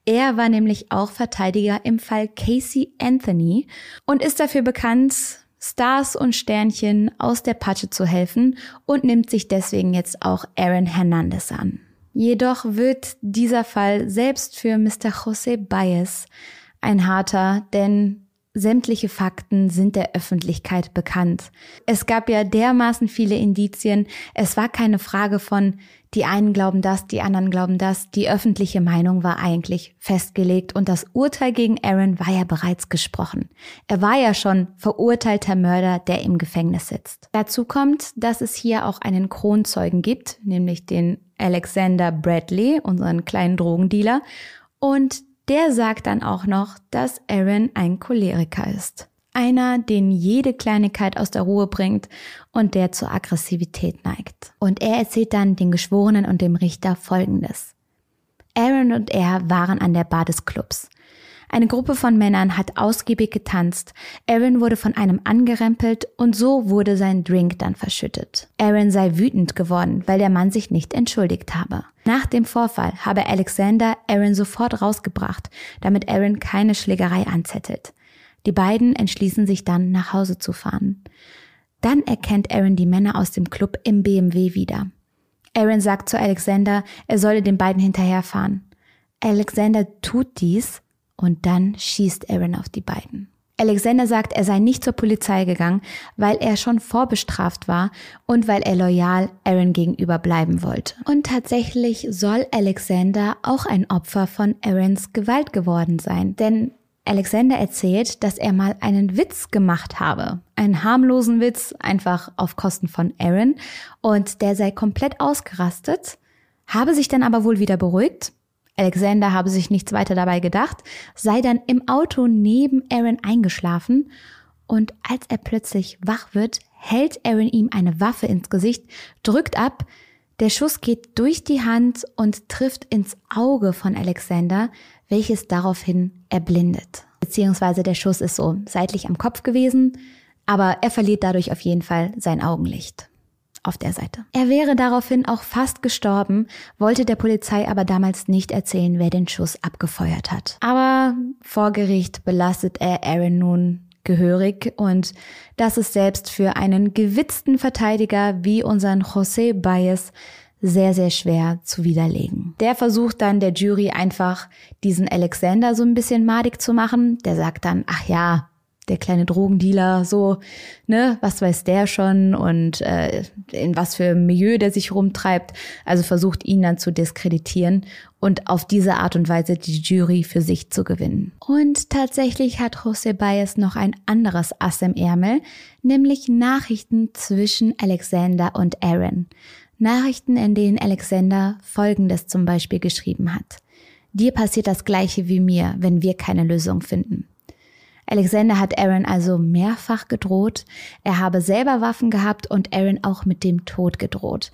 Er war nämlich auch Verteidiger im Fall Casey Anthony und ist dafür bekannt, Stars und Sternchen aus der Patsche zu helfen und nimmt sich deswegen jetzt auch Aaron Hernandez an. Jedoch wird dieser Fall selbst für Mr. José Baez ein harter, denn Sämtliche Fakten sind der Öffentlichkeit bekannt. Es gab ja dermaßen viele Indizien. Es war keine Frage von, die einen glauben das, die anderen glauben das. Die öffentliche Meinung war eigentlich festgelegt und das Urteil gegen Aaron war ja bereits gesprochen. Er war ja schon verurteilter Mörder, der im Gefängnis sitzt. Dazu kommt, dass es hier auch einen Kronzeugen gibt, nämlich den Alexander Bradley, unseren kleinen Drogendealer, und der sagt dann auch noch, dass Aaron ein Choleriker ist. Einer, den jede Kleinigkeit aus der Ruhe bringt und der zur Aggressivität neigt. Und er erzählt dann den Geschworenen und dem Richter Folgendes. Aaron und er waren an der Bar des Clubs. Eine Gruppe von Männern hat ausgiebig getanzt. Aaron wurde von einem angerempelt und so wurde sein Drink dann verschüttet. Aaron sei wütend geworden, weil der Mann sich nicht entschuldigt habe. Nach dem Vorfall habe Alexander Aaron sofort rausgebracht, damit Aaron keine Schlägerei anzettelt. Die beiden entschließen sich dann, nach Hause zu fahren. Dann erkennt Aaron die Männer aus dem Club im BMW wieder. Aaron sagt zu Alexander, er solle den beiden hinterherfahren. Alexander tut dies und dann schießt Aaron auf die beiden. Alexander sagt, er sei nicht zur Polizei gegangen, weil er schon vorbestraft war und weil er loyal Aaron gegenüber bleiben wollte. Und tatsächlich soll Alexander auch ein Opfer von Aarons Gewalt geworden sein, denn Alexander erzählt, dass er mal einen Witz gemacht habe. Einen harmlosen Witz, einfach auf Kosten von Aaron. Und der sei komplett ausgerastet, habe sich dann aber wohl wieder beruhigt Alexander habe sich nichts weiter dabei gedacht, sei dann im Auto neben Aaron eingeschlafen und als er plötzlich wach wird, hält Aaron ihm eine Waffe ins Gesicht, drückt ab, der Schuss geht durch die Hand und trifft ins Auge von Alexander, welches daraufhin erblindet. Beziehungsweise der Schuss ist so seitlich am Kopf gewesen, aber er verliert dadurch auf jeden Fall sein Augenlicht auf der Seite. Er wäre daraufhin auch fast gestorben, wollte der Polizei aber damals nicht erzählen, wer den Schuss abgefeuert hat. Aber vor Gericht belastet er Aaron nun gehörig und das ist selbst für einen gewitzten Verteidiger wie unseren José Baez sehr, sehr schwer zu widerlegen. Der versucht dann der Jury einfach diesen Alexander so ein bisschen madig zu machen. Der sagt dann, ach ja, der kleine Drogendealer, so, ne, was weiß der schon und äh, in was für Milieu der sich rumtreibt. Also versucht ihn dann zu diskreditieren und auf diese Art und Weise die Jury für sich zu gewinnen. Und tatsächlich hat José Baez noch ein anderes Ass im Ärmel, nämlich Nachrichten zwischen Alexander und Aaron. Nachrichten, in denen Alexander Folgendes zum Beispiel geschrieben hat. Dir passiert das gleiche wie mir, wenn wir keine Lösung finden. Alexander hat Aaron also mehrfach gedroht. Er habe selber Waffen gehabt und Aaron auch mit dem Tod gedroht.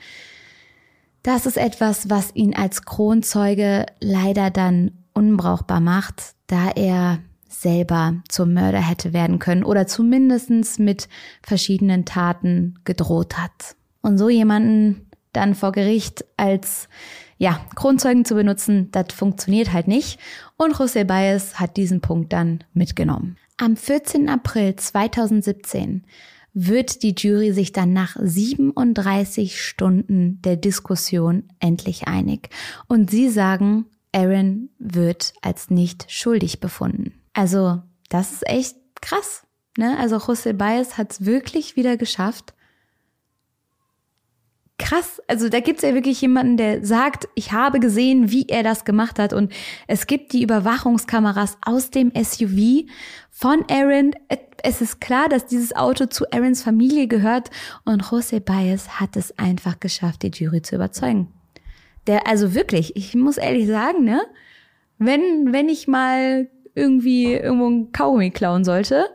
Das ist etwas, was ihn als Kronzeuge leider dann unbrauchbar macht, da er selber zum Mörder hätte werden können oder zumindestens mit verschiedenen Taten gedroht hat. Und so jemanden dann vor Gericht als ja, Kronzeugen zu benutzen, das funktioniert halt nicht. Und José Baez hat diesen Punkt dann mitgenommen. Am 14. April 2017 wird die Jury sich dann nach 37 Stunden der Diskussion endlich einig. Und sie sagen, Aaron wird als nicht schuldig befunden. Also, das ist echt krass. Ne? Also José Baez hat es wirklich wieder geschafft, krass. Also da gibt's ja wirklich jemanden, der sagt, ich habe gesehen, wie er das gemacht hat. Und es gibt die Überwachungskameras aus dem SUV von Aaron. Es ist klar, dass dieses Auto zu Aarons Familie gehört. Und José Baez hat es einfach geschafft, die Jury zu überzeugen. Der, also wirklich, ich muss ehrlich sagen, ne, wenn, wenn ich mal irgendwie irgendwo ein Kaugummi klauen sollte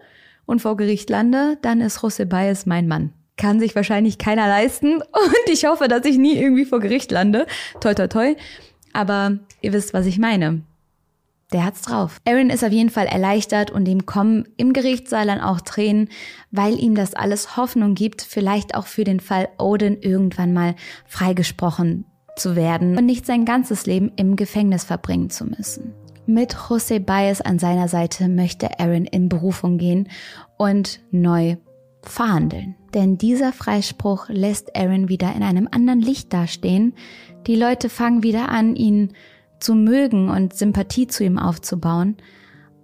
und vor Gericht lande, dann ist José Baez mein Mann kann sich wahrscheinlich keiner leisten. Und ich hoffe, dass ich nie irgendwie vor Gericht lande. Toi, toi, toi. Aber ihr wisst, was ich meine. Der hat's drauf. Aaron ist auf jeden Fall erleichtert und ihm kommen im Gerichtssaal dann auch Tränen, weil ihm das alles Hoffnung gibt, vielleicht auch für den Fall Odin irgendwann mal freigesprochen zu werden und nicht sein ganzes Leben im Gefängnis verbringen zu müssen. Mit José Baez an seiner Seite möchte Aaron in Berufung gehen und neu verhandeln. Denn dieser Freispruch lässt Aaron wieder in einem anderen Licht dastehen. Die Leute fangen wieder an, ihn zu mögen und Sympathie zu ihm aufzubauen.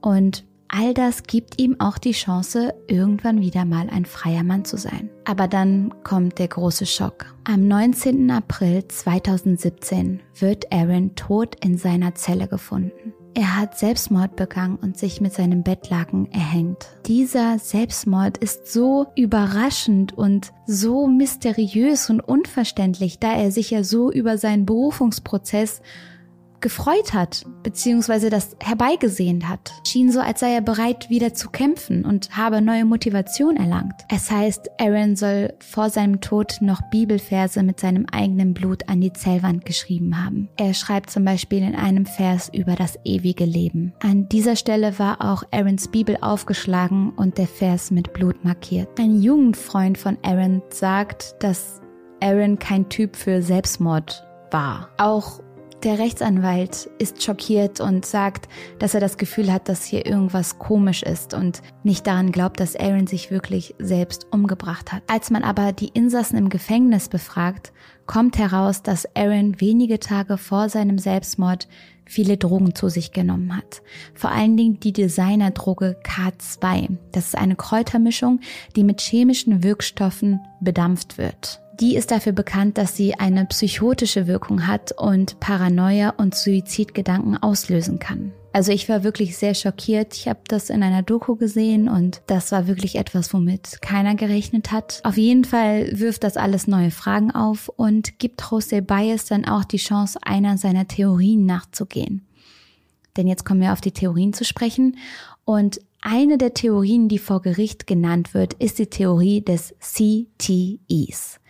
Und all das gibt ihm auch die Chance, irgendwann wieder mal ein freier Mann zu sein. Aber dann kommt der große Schock. Am 19. April 2017 wird Aaron tot in seiner Zelle gefunden. Er hat Selbstmord begangen und sich mit seinem Bettlaken erhängt. Dieser Selbstmord ist so überraschend und so mysteriös und unverständlich, da er sich ja so über seinen Berufungsprozess gefreut hat, beziehungsweise das herbeigesehnt hat. Schien so, als sei er bereit, wieder zu kämpfen und habe neue Motivation erlangt. Es heißt, Aaron soll vor seinem Tod noch Bibelverse mit seinem eigenen Blut an die Zellwand geschrieben haben. Er schreibt zum Beispiel in einem Vers über das ewige Leben. An dieser Stelle war auch Aarons Bibel aufgeschlagen und der Vers mit Blut markiert. Ein Jugendfreund von Aaron sagt, dass Aaron kein Typ für Selbstmord war. Auch der Rechtsanwalt ist schockiert und sagt, dass er das Gefühl hat, dass hier irgendwas komisch ist und nicht daran glaubt, dass Aaron sich wirklich selbst umgebracht hat. Als man aber die Insassen im Gefängnis befragt, kommt heraus, dass Aaron wenige Tage vor seinem Selbstmord viele Drogen zu sich genommen hat. Vor allen Dingen die Designerdroge K2. Das ist eine Kräutermischung, die mit chemischen Wirkstoffen bedampft wird. Die ist dafür bekannt, dass sie eine psychotische Wirkung hat und Paranoia und Suizidgedanken auslösen kann. Also ich war wirklich sehr schockiert. Ich habe das in einer Doku gesehen und das war wirklich etwas, womit keiner gerechnet hat. Auf jeden Fall wirft das alles neue Fragen auf und gibt Jose Baez dann auch die Chance, einer seiner Theorien nachzugehen. Denn jetzt kommen wir auf die Theorien zu sprechen und eine der Theorien, die vor Gericht genannt wird, ist die Theorie des CTEs.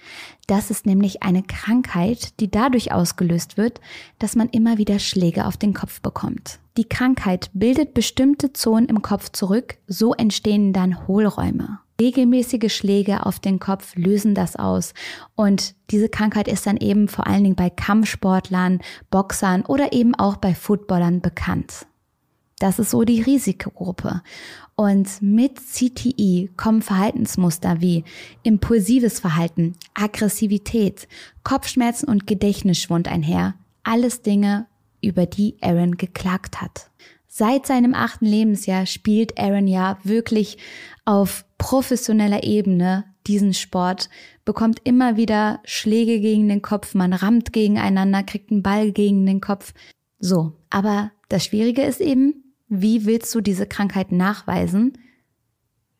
Das ist nämlich eine Krankheit, die dadurch ausgelöst wird, dass man immer wieder Schläge auf den Kopf bekommt. Die Krankheit bildet bestimmte Zonen im Kopf zurück, so entstehen dann Hohlräume. Regelmäßige Schläge auf den Kopf lösen das aus. Und diese Krankheit ist dann eben vor allen Dingen bei Kampfsportlern, Boxern oder eben auch bei Footballern bekannt. Das ist so die Risikogruppe. Und mit CTI kommen Verhaltensmuster wie impulsives Verhalten, Aggressivität, Kopfschmerzen und Gedächtnisschwund einher. Alles Dinge, über die Aaron geklagt hat. Seit seinem achten Lebensjahr spielt Aaron ja wirklich auf professioneller Ebene diesen Sport, bekommt immer wieder Schläge gegen den Kopf, man rammt gegeneinander, kriegt einen Ball gegen den Kopf. So, aber das Schwierige ist eben, wie willst du diese Krankheit nachweisen,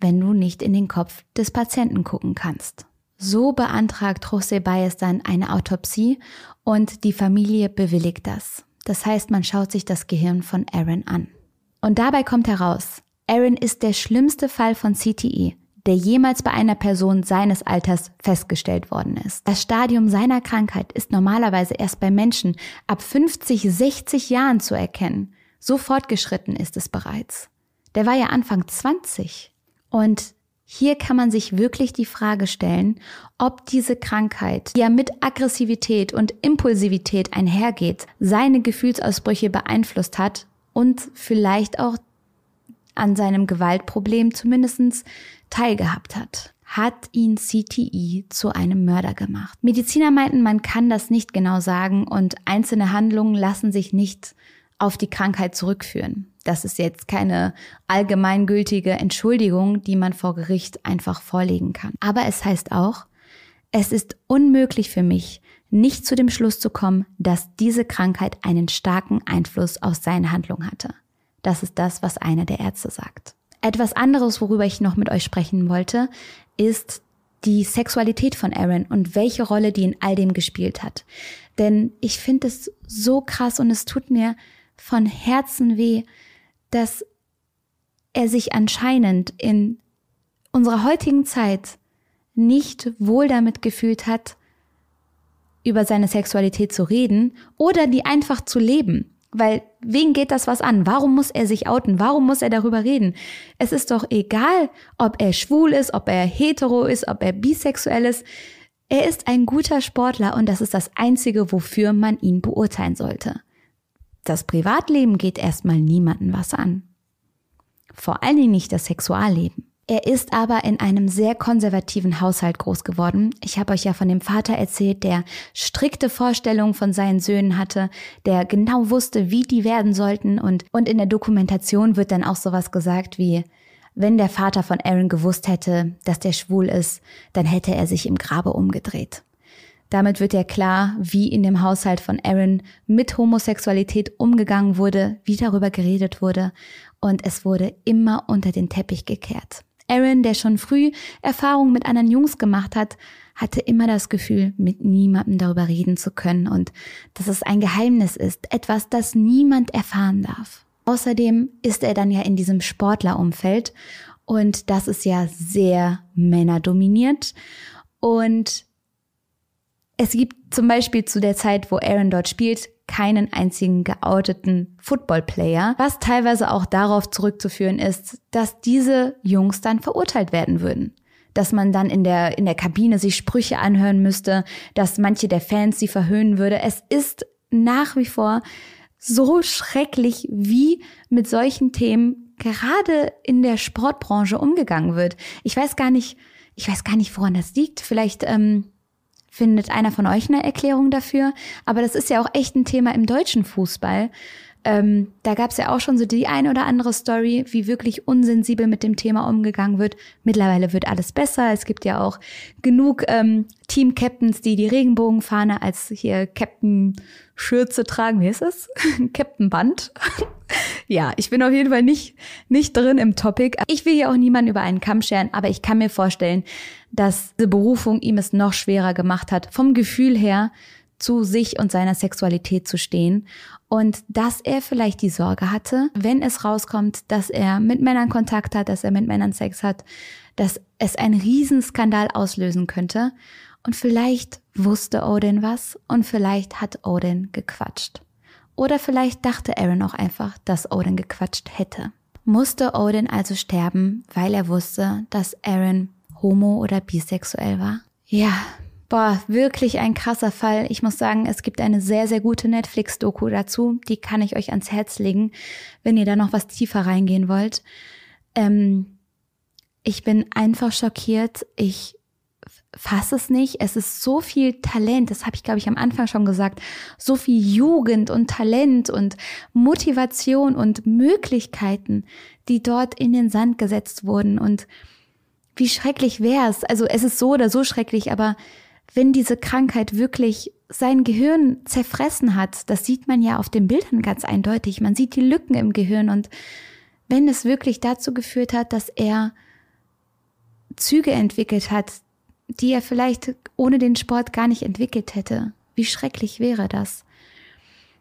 wenn du nicht in den Kopf des Patienten gucken kannst? So beantragt José Baez dann eine Autopsie und die Familie bewilligt das. Das heißt, man schaut sich das Gehirn von Aaron an. Und dabei kommt heraus, Aaron ist der schlimmste Fall von CTE, der jemals bei einer Person seines Alters festgestellt worden ist. Das Stadium seiner Krankheit ist normalerweise erst bei Menschen ab 50, 60 Jahren zu erkennen. So fortgeschritten ist es bereits. Der war ja Anfang 20. Und hier kann man sich wirklich die Frage stellen, ob diese Krankheit, die ja mit Aggressivität und Impulsivität einhergeht, seine Gefühlsausbrüche beeinflusst hat und vielleicht auch an seinem Gewaltproblem zumindest teilgehabt hat. Hat ihn CTI zu einem Mörder gemacht? Mediziner meinten, man kann das nicht genau sagen und einzelne Handlungen lassen sich nicht auf die Krankheit zurückführen. Das ist jetzt keine allgemeingültige Entschuldigung, die man vor Gericht einfach vorlegen kann. Aber es heißt auch, es ist unmöglich für mich, nicht zu dem Schluss zu kommen, dass diese Krankheit einen starken Einfluss auf seine Handlung hatte. Das ist das, was einer der Ärzte sagt. Etwas anderes, worüber ich noch mit euch sprechen wollte, ist die Sexualität von Aaron und welche Rolle die in all dem gespielt hat. Denn ich finde es so krass und es tut mir von Herzen weh, dass er sich anscheinend in unserer heutigen Zeit nicht wohl damit gefühlt hat, über seine Sexualität zu reden oder die einfach zu leben. Weil wen geht das was an? Warum muss er sich outen? Warum muss er darüber reden? Es ist doch egal, ob er schwul ist, ob er hetero ist, ob er bisexuell ist. Er ist ein guter Sportler und das ist das Einzige, wofür man ihn beurteilen sollte. Das Privatleben geht erstmal niemanden was an. Vor allen Dingen nicht das Sexualleben. Er ist aber in einem sehr konservativen Haushalt groß geworden. Ich habe euch ja von dem Vater erzählt, der strikte Vorstellungen von seinen Söhnen hatte, der genau wusste, wie die werden sollten und, und in der Dokumentation wird dann auch sowas gesagt wie, wenn der Vater von Aaron gewusst hätte, dass der schwul ist, dann hätte er sich im Grabe umgedreht. Damit wird ja klar, wie in dem Haushalt von Aaron mit Homosexualität umgegangen wurde, wie darüber geredet wurde und es wurde immer unter den Teppich gekehrt. Aaron, der schon früh Erfahrungen mit anderen Jungs gemacht hat, hatte immer das Gefühl, mit niemandem darüber reden zu können und dass es ein Geheimnis ist, etwas, das niemand erfahren darf. Außerdem ist er dann ja in diesem Sportlerumfeld und das ist ja sehr männerdominiert und es gibt zum Beispiel zu der Zeit, wo Aaron dort spielt, keinen einzigen geouteten Footballplayer, was teilweise auch darauf zurückzuführen ist, dass diese Jungs dann verurteilt werden würden. Dass man dann in der, in der Kabine sich Sprüche anhören müsste, dass manche der Fans sie verhöhnen würde. Es ist nach wie vor so schrecklich, wie mit solchen Themen gerade in der Sportbranche umgegangen wird. Ich weiß gar nicht, ich weiß gar nicht, woran das liegt. Vielleicht ähm, findet einer von euch eine Erklärung dafür. Aber das ist ja auch echt ein Thema im deutschen Fußball. Ähm, da gab es ja auch schon so die eine oder andere Story, wie wirklich unsensibel mit dem Thema umgegangen wird. Mittlerweile wird alles besser. Es gibt ja auch genug ähm, Team-Captains, die die Regenbogenfahne als hier Captain Schürze tragen. Wie ist es? Captain Band. ja, ich bin auf jeden Fall nicht, nicht drin im Topic. Ich will hier auch niemanden über einen Kamm scheren, aber ich kann mir vorstellen, dass diese Berufung ihm es noch schwerer gemacht hat, vom Gefühl her zu sich und seiner Sexualität zu stehen und dass er vielleicht die Sorge hatte, wenn es rauskommt, dass er mit Männern Kontakt hat, dass er mit Männern Sex hat, dass es einen Riesenskandal auslösen könnte und vielleicht wusste Odin was und vielleicht hat Odin gequatscht. Oder vielleicht dachte Aaron auch einfach, dass Odin gequatscht hätte. Musste Odin also sterben, weil er wusste, dass Aaron homo oder bisexuell war? Ja, boah, wirklich ein krasser Fall. Ich muss sagen, es gibt eine sehr, sehr gute Netflix-Doku dazu. Die kann ich euch ans Herz legen, wenn ihr da noch was tiefer reingehen wollt. Ähm, ich bin einfach schockiert. Ich fasse es nicht. Es ist so viel Talent, das habe ich, glaube ich, am Anfang schon gesagt, so viel Jugend und Talent und Motivation und Möglichkeiten, die dort in den Sand gesetzt wurden. Und wie schrecklich wäre es. Also es ist so oder so schrecklich, aber wenn diese Krankheit wirklich sein Gehirn zerfressen hat, das sieht man ja auf den Bildern ganz eindeutig. Man sieht die Lücken im Gehirn und wenn es wirklich dazu geführt hat, dass er Züge entwickelt hat, die er vielleicht ohne den Sport gar nicht entwickelt hätte. Wie schrecklich wäre das?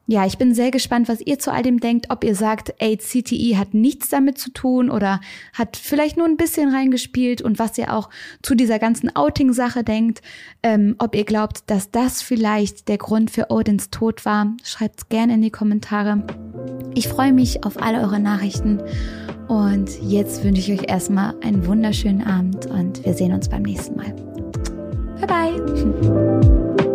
Ja, ich bin sehr gespannt, was ihr zu all dem denkt, ob ihr sagt, ey, CTE hat nichts damit zu tun oder hat vielleicht nur ein bisschen reingespielt und was ihr auch zu dieser ganzen Outing-Sache denkt, ähm, ob ihr glaubt, dass das vielleicht der Grund für Odins Tod war, schreibt's gerne in die Kommentare. Ich freue mich auf alle eure Nachrichten und jetzt wünsche ich euch erstmal einen wunderschönen Abend und wir sehen uns beim nächsten Mal. Bye bye.